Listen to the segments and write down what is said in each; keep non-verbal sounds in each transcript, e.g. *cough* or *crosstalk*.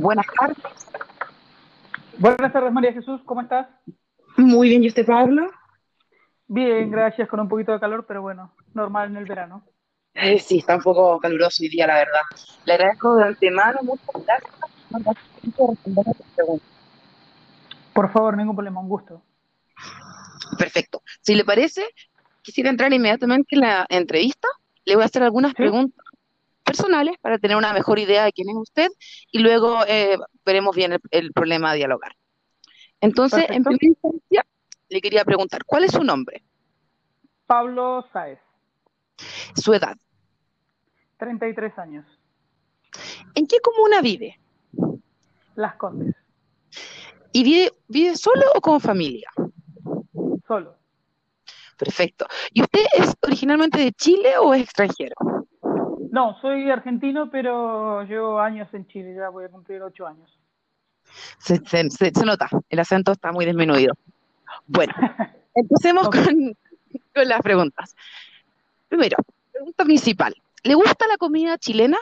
Buenas tardes. Buenas tardes, María Jesús, ¿cómo estás? Muy bien, ¿y usted, Pablo? Bien, gracias, con un poquito de calor, pero bueno, normal en el verano. Eh, sí, está un poco caluroso hoy día, la verdad. Le agradezco de antemano muchas gracias por responder a tus preguntas. Por favor, ningún problema, un gusto. Perfecto. Si le parece, quisiera entrar inmediatamente en la entrevista. Le voy a hacer algunas ¿Sí? preguntas personales para tener una mejor idea de quién es usted y luego eh, veremos bien el, el problema a dialogar. Entonces, en primera instancia, le quería preguntar, ¿cuál es su nombre? Pablo Sáez, Su edad. 33 años, ¿En qué comuna vive? Las Condes, ¿Y vive, vive solo o con familia? solo. Perfecto. ¿Y usted es originalmente de Chile o es extranjero? No, soy argentino, pero llevo años en Chile, ya voy a cumplir 8 años. Se, se- se- se nota, el acento está muy disminuido. Bueno, empecemos con, con las preguntas. Primero, pregunta principal. ¿Le gusta la comida chilena?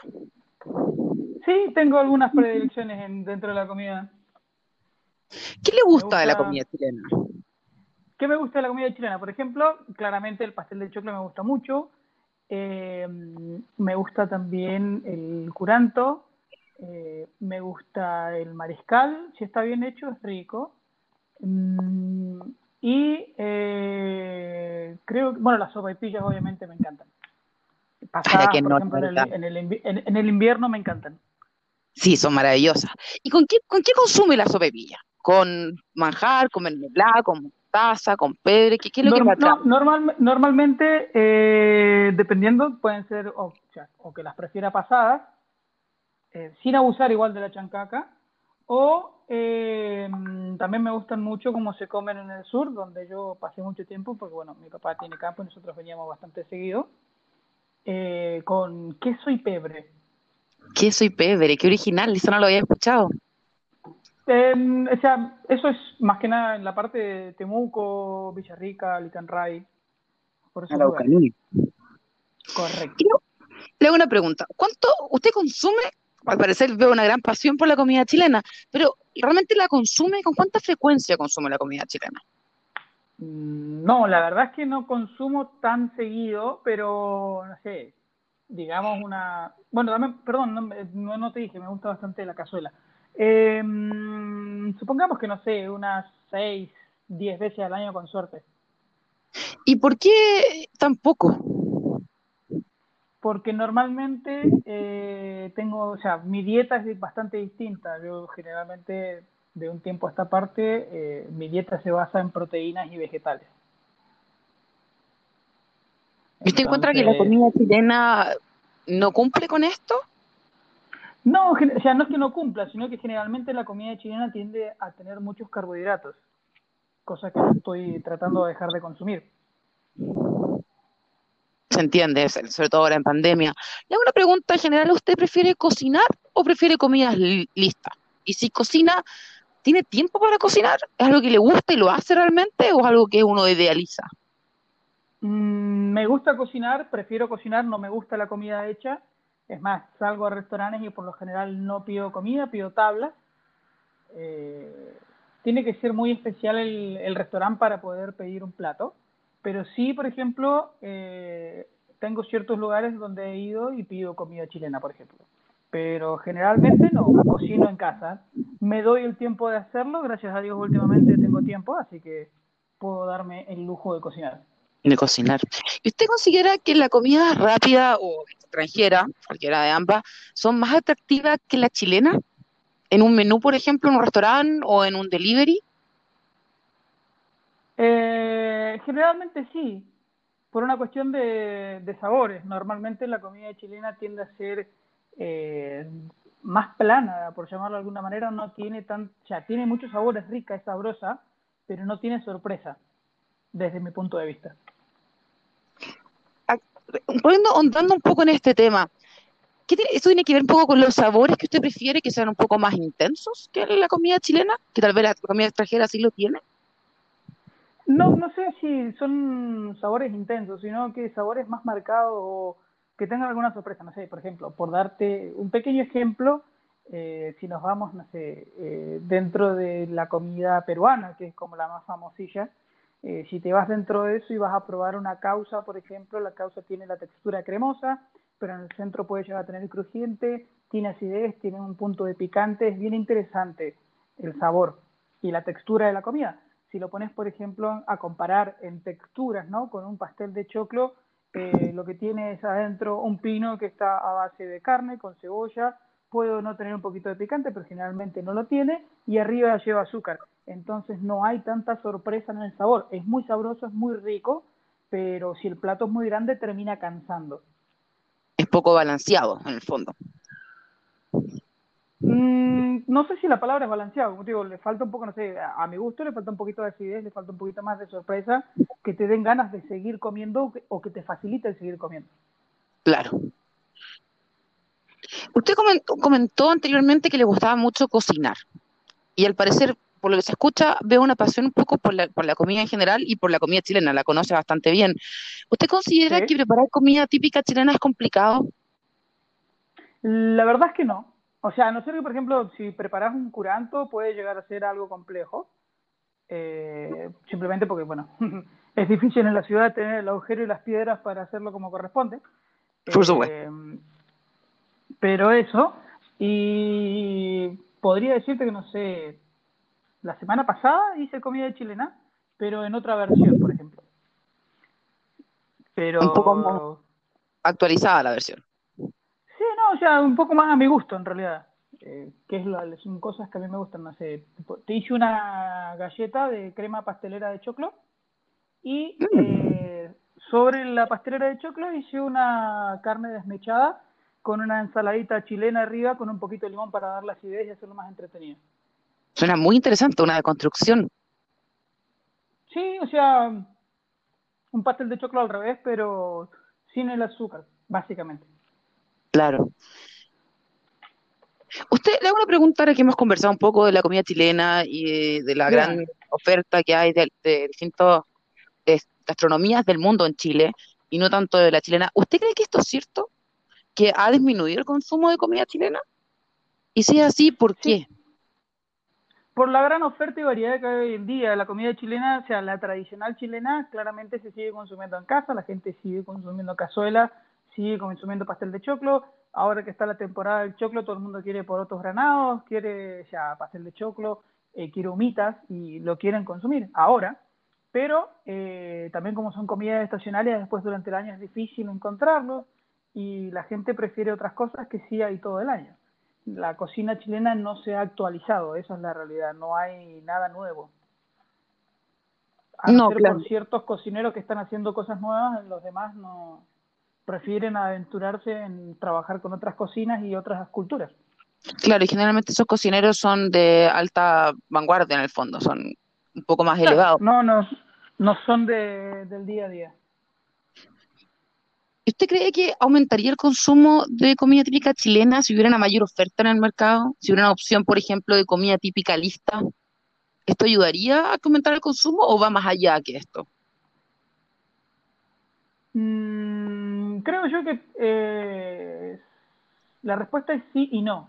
Sí, tengo algunas predilecciones en- dentro de la comida. ¿Qué le gusta de la comida chilena? ¿Qué me gusta de la comida chilena? Por ejemplo, claramente el pastel de choclo me gusta mucho. Eh, me gusta también el curanto. eh, me gusta el mariscal, si está bien hecho, es rico. Mm, y eh, creo que, bueno, las sopaipillas obviamente me encantan. Pasadas, por no, ejemplo, en el, en, el, invi- en- en el invierno me encantan. Sí, son maravillosas. ¿Y con qué, con qué consume la sopepilla? ¿Con manjar, con mermelada, con taza, con pebre? ¿Qué, qué es lo que no, normal- normalmente, eh, dependiendo, pueden ser o que las prefiera pasadas, eh, sin abusar igual de la chancaca, o eh, también me gustan mucho como se comen en el sur, donde yo pasé mucho tiempo, porque bueno, mi papá tiene campo y nosotros veníamos bastante seguido, eh, con queso y pebre. Queso y pebre, qué original, eso no lo había escuchado. Eh, o sea, eso es más que nada en la parte de Temuco, Villarrica, Licanray, por lugares. Correcto. Quiero- Le hago una pregunta. ¿Cuánto usted consume? Al parecer veo una gran pasión por la comida chilena, pero ¿realmente la consume? ¿Con cuánta frecuencia consume la comida chilena? Mm, No, la verdad es que no consumo tan seguido, pero no sé, digamos una... Bueno, dame, perdón, no, me- no, no te dije, me gusta bastante la cazuela. Eh, mm, supongamos que, no sé, unas 6, 10 veces al año con suerte, ¿Y por qué tan poco? porque normalmente eh, tengo, o sea, mi dieta es bastante distinta. Yo generalmente, de un tiempo a esta parte, eh, mi dieta se basa en proteínas y vegetales. ¿Y usted encuentra que la comida chilena no cumple con esto? No, o sea, no es que no cumpla, sino que generalmente la comida chilena tiende a tener muchos carbohidratos, cosa que estoy tratando de dejar de consumir. Se entiende, sobre todo ahora en pandemia. Le hago una pregunta en general, ¿usted prefiere cocinar o prefiere comidas li- listas? Y si cocina, ¿tiene tiempo para cocinar? ¿Es algo que le gusta y lo hace realmente o es algo que uno idealiza? Mm, me gusta cocinar, prefiero cocinar, no me gusta la comida hecha. Es más, salgo a restaurantes y por lo general no pido comida, pido tablas. Eh, tiene que ser muy especial el, restaurante para poder pedir un plato. Pero sí, por ejemplo, eh, tengo ciertos lugares donde he ido y pido comida chilena, por ejemplo. Pero generalmente no, cocino en casa. Me doy el tiempo de hacerlo, gracias a Dios últimamente tengo tiempo, así que puedo darme el lujo de cocinar. de cocinar. ¿Y usted considera que la comida rápida o extranjera, cualquiera de ambas, son más atractivas que la chilena? ¿En un menú, por ejemplo, en un restaurante o en un delivery? Eh, generalmente sí, por una cuestión de, de sabores. Normalmente la comida chilena tiende a ser eh, más plana, por llamarlo de alguna manera, no tiene tan, o sea, tiene muchos sabores, rica, es sabrosa, pero no tiene sorpresa, desde mi punto de vista. Poniendo, ahondando un poco en este tema, ¿qué tiene- ¿esto tiene que ver un poco con los sabores que usted prefiere que sean un poco más intensos que la comida chilena? Que tal vez la comida extranjera sí lo tiene. No, no sé si son sabores intensos, sino que sabores más marcados o que tengan alguna sorpresa. No sé, por ejemplo, por darte un pequeño ejemplo, Eh, si nos vamos, no sé, eh, dentro de la comida peruana, que es como la más famosilla, eh, si te vas dentro de eso y vas a probar una causa, por ejemplo, la causa tiene la textura cremosa, pero en el centro puede llegar a tener crujiente, tiene acidez, tiene un punto de picante, es bien interesante el sabor y la textura de la comida. Si lo pones, por ejemplo, a comparar en texturas, ¿no? Con un pastel de choclo, eh, lo que tiene es adentro un pino que está a base de carne con cebolla, puedo no tener un poquito de picante, pero generalmente no lo tiene, y arriba lleva azúcar. Entonces no hay tanta sorpresa en el sabor. Es muy sabroso, es muy rico, pero si el plato es muy grande termina cansando. Es poco balanceado en el fondo. Mm, no sé si la palabra es balanceado, como digo, le falta un poco, no sé, a mi gusto le falta un poquito de acidez, le falta un poquito más de sorpresa, que te den ganas de seguir comiendo o que te facilite el seguir comiendo. Claro. Usted comentó, anteriormente que le gustaba mucho cocinar y al parecer, por lo que se escucha, veo una pasión un poco por la, por la comida en general y por la comida chilena, la conoce bastante bien. ¿Usted considera que preparar comida típica chilena es complicado? La verdad es que no. O sea, a no ser que, por ejemplo, si preparas un curanto puede llegar a ser algo complejo, eh, simplemente porque, bueno, *laughs* es difícil en la ciudad tener el agujero y las piedras para hacerlo como corresponde. Por supuesto. Eh, pero eso, y podría decirte que, no sé, la semana pasada hice comida chilena, pero en otra versión, por ejemplo. Pero... Un poco más actualizada la versión. Sí, no, o sea, un poco más a mi gusto en realidad. Eh, que es la, son cosas que a mí me gustan, no sé. Te hice una galleta de crema pastelera de choclo y mm. eh, sobre la pastelera de choclo hice una carne desmechada con una ensaladita chilena arriba con un poquito de limón para dar la acidez y hacerlo más entretenido. Suena muy interesante, una deconstrucción. Sí, o sea, un pastel de choclo al revés, pero sin el azúcar, básicamente. Claro. Usted le hago una pregunta ahora que hemos conversado un poco de la comida chilena y de, la gran oferta que hay de, de distintas gastronomías del mundo en Chile y no tanto de la chilena. ¿Usted cree que esto es cierto? que ha disminuido el consumo de comida chilena? Y si es así, ¿por qué? Por la gran oferta y variedad que hay hoy en día. La comida chilena, o sea, la tradicional chilena, claramente se sigue consumiendo en casa, la gente sigue consumiendo cazuela, sigue consumiendo pastel de choclo. Ahora que está la temporada del choclo, todo el mundo quiere porotos granados, quiere ya pastel de choclo, eh, quiere humitas y lo quieren consumir ahora. Pero eh, también como son comidas estacionales, después durante el año es difícil encontrarlos y la gente prefiere otras cosas que sí hay todo el año. La cocina chilena no se ha actualizado, esa es la realidad, no hay nada nuevo. A no, ser por ciertos cocineros que están haciendo cosas nuevas, los demás no prefieren aventurarse en trabajar con otras cocinas y otras culturas. Claro, y generalmente esos cocineros son de alta vanguardia en el fondo, son un poco más elevados. No, no, no son de, del día a día. ¿Usted cree que aumentaría el consumo de comida típica chilena si hubiera una mayor oferta en el mercado? Si hubiera una opción, por ejemplo, de comida típica lista. ¿Esto ayudaría a aumentar el consumo o va más allá que esto? Mm, creo yo que eh, la respuesta es sí y no.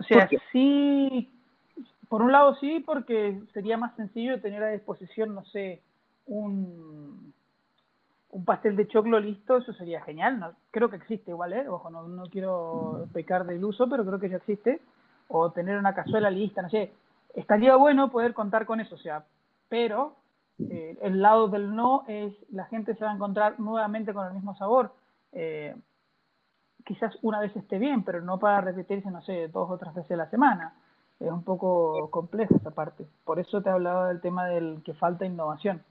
O sea, sí, por un lado sí, porque sería más sencillo tener a disposición, no sé, un un pastel de choclo listo, eso sería genial. No, creo que existe igual, ¿eh? Ojo, no, no quiero pecar del uso, pero creo que ya existe. O tener una cazuela lista, no sé. Estaría bueno poder contar con eso, o sea, pero eh, el lado del no es la gente se va a encontrar nuevamente con el mismo sabor. Eh, quizás una vez esté bien, pero no para repetirse, no sé, dos o tres veces a la semana. Es un poco compleja esa parte. Por eso te hablaba del tema del que falta innovación.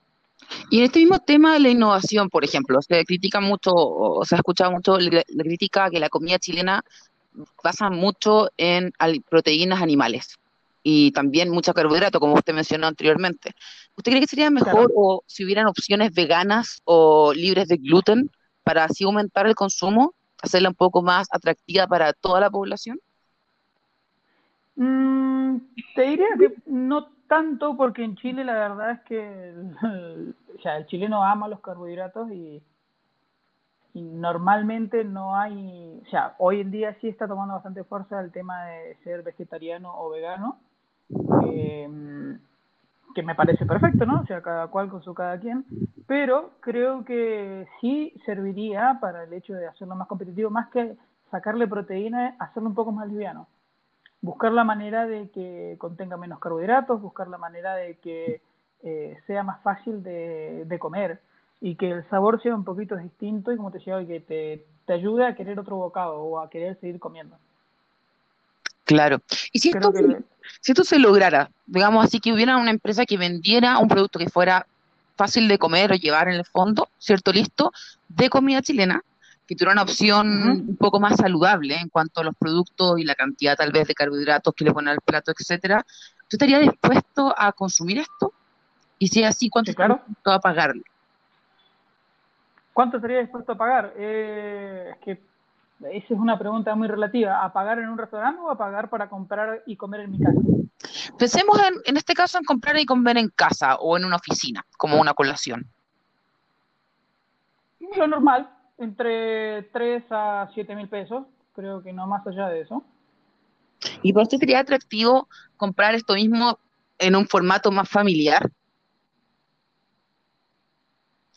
Y en este mismo tema de la innovación, por ejemplo, se critica mucho, o se ha escuchado mucho la, crítica que la comida chilena basa mucho en proteínas animales y también mucho carbohidrato, como usted mencionó anteriormente. ¿Usted cree que sería mejor o si hubieran opciones veganas o libres de gluten para así aumentar el consumo, hacerla un poco más atractiva para toda la población? Mm, te diría que no tanto porque en Chile la verdad es que *laughs* el, chileno ama los carbohidratos y y normalmente no hay, o sea, hoy en día sí está tomando bastante fuerza el tema de ser vegetariano o vegano, eh, que me parece perfecto, ¿no? O sea, cada cual con su cada quien, pero creo que sí serviría para el hecho de hacerlo más competitivo, más que sacarle proteína, hacerlo un poco más liviano. Buscar la manera de que contenga menos carbohidratos, buscar la manera de que eh, sea más fácil de, de comer y que el sabor sea un poquito distinto y como te decía, que te, te ayude a querer otro bocado o a querer seguir comiendo. Claro. Y si esto, si esto se lograra, digamos así, que hubiera una empresa que vendiera un producto que fuera fácil de comer o llevar en el fondo, ¿cierto? Listo, de comida chilena, que tuviera una opción un poco más saludable en cuanto a los productos y la cantidad tal vez de carbohidratos que le ponen al plato, etcétera. ¿Tú estarías dispuesto a consumir esto? Y si es así, ¿cuánto claro. estarías dispuesto a pagarle? ¿Cuánto estaría dispuesto a pagar? Eh, es que esa es una pregunta muy relativa. ¿A pagar en un restaurante o a pagar para comprar y comer en mi casa? Pensemos en, en este caso en comprar y comer en casa o en una oficina, como una colación. Lo normal, entre 3 a 7 mil pesos, creo que no más allá de eso. ¿Y por usted sería atractivo comprar esto mismo en un formato más familiar?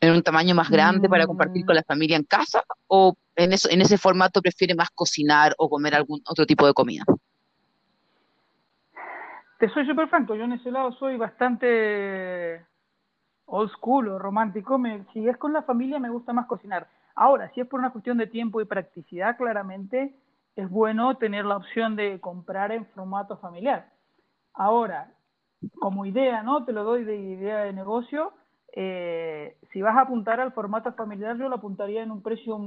en un tamaño más grande para compartir con la familia en casa o en, eso, en ese formato prefiere más cocinar o comer algún otro tipo de comida? Te soy súper franco, yo en ese lado soy bastante old school o romántico. Me, si es con la familia me gusta más cocinar. Ahora, si es por una cuestión de tiempo y practicidad, claramente es bueno tener la opción de comprar en formato familiar. Ahora, como idea, ¿no? Te lo doy de idea de negocio eh, si vas a apuntar al formato familiar, yo lo apuntaría en un precio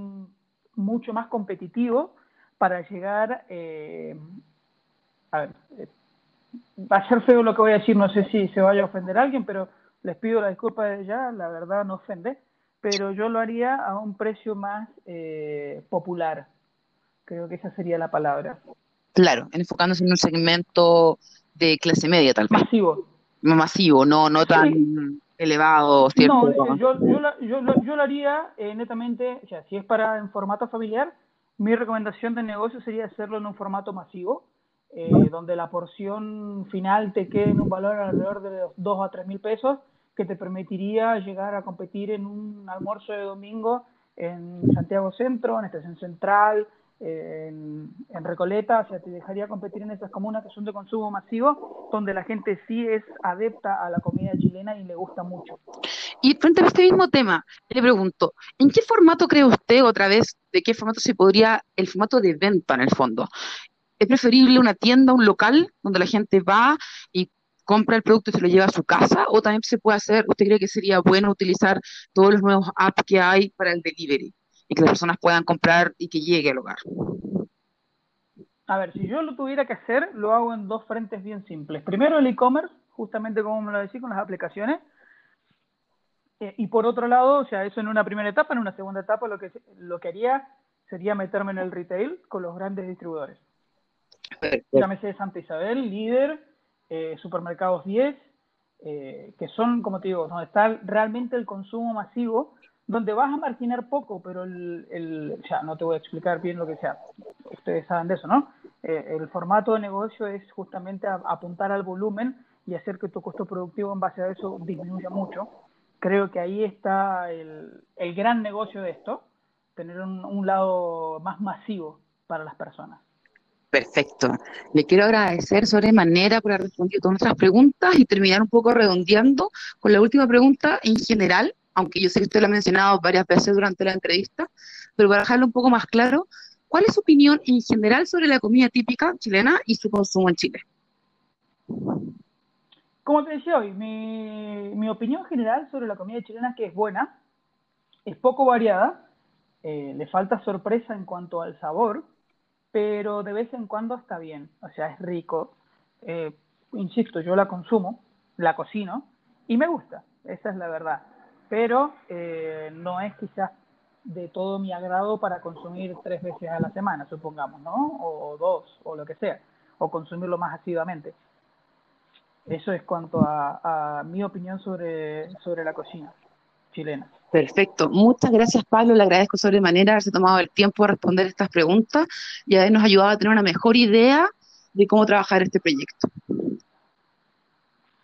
mucho más competitivo para llegar, eh, a ver, eh, va a ser feo lo que voy a decir, no sé si se vaya a ofender a alguien, pero les pido la disculpa de ya, la verdad no ofende, pero yo lo haría a un precio más eh, popular, creo que esa sería la palabra. Claro, enfocándose en un segmento de clase media tal vez. Masivo. Masivo, no, no tan... Sí elevado, ¿cierto? No, yo, yo, yo, yo, lo haría eh, netamente, o sea, si es para en formato familiar, mi recomendación de negocio sería hacerlo en un formato masivo, eh, donde la porción final te quede en un valor alrededor de los 2 a 3 mil pesos, que te permitiría llegar a competir en un almuerzo de domingo en Santiago Centro, en Estación Central, en, Recoleta, o sea, te dejaría competir en esas comunas que son de consumo masivo, donde la gente sí es adepta a la comida chilena y le gusta mucho. Y frente a este mismo tema, le pregunto, ¿en qué formato cree usted otra vez, de qué formato se podría, el formato de venta en el fondo? ¿Es preferible una tienda, un local, donde la gente va y compra el producto y se lo lleva a su casa? ¿O también se puede hacer, usted cree que sería bueno utilizar todos los nuevos apps que hay para el delivery? y que las personas puedan comprar y que llegue al hogar? A ver, si yo lo tuviera que hacer, lo hago en dos frentes bien simples. Primero el e-commerce, justamente como me lo decía, con las aplicaciones. Eh, y por otro lado, o sea, eso en una primera etapa, en una segunda etapa lo que, lo que haría sería meterme en el retail con los grandes distribuidores. Llámese Santa Isabel, Líder, eh, Supermercados 10, eh, que son, como te digo, donde está realmente el consumo masivo donde vas a marginar poco, pero el, el, sea, no te voy a explicar bien lo que sea, ustedes saben de eso, ¿no? Eh, el formato de negocio es justamente apuntar al volumen y hacer que tu costo productivo en base a eso disminuya mucho. Creo que ahí está el, el gran negocio de esto, tener un, un lado más masivo para las personas. Perfecto. Le quiero agradecer sobremanera por haber respondido todas nuestras preguntas y terminar un poco redondeando con la última pregunta en general aunque yo sé que usted lo ha mencionado varias veces durante la entrevista, pero para dejarlo un poco más claro, ¿cuál es su opinión en general sobre la comida típica chilena y su consumo en Chile? Como te decía hoy, mi, opinión general sobre la comida chilena es que es buena, es poco variada, eh, le falta sorpresa en cuanto al sabor, pero de vez en cuando está bien, o sea, es rico. Eh, insisto, yo la consumo, la cocino y me gusta, esa es la verdad pero eh, no es quizás de todo mi agrado para consumir tres veces a la semana, supongamos, ¿no? O, dos, o lo que sea, o consumirlo más asiduamente. Eso es cuanto a, a mi opinión sobre, sobre la cocina chilena. Perfecto. Muchas gracias, Pablo. Le agradezco sobremanera haberse tomado el tiempo de responder estas preguntas y habernos ayudado a tener una mejor idea de cómo trabajar este proyecto.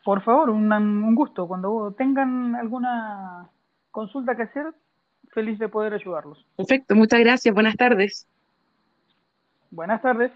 Por favor, un, un gusto. Cuando tengan alguna consulta que hacer, feliz de poder ayudarlos. Perfecto, muchas gracias. Buenas tardes. Buenas tardes.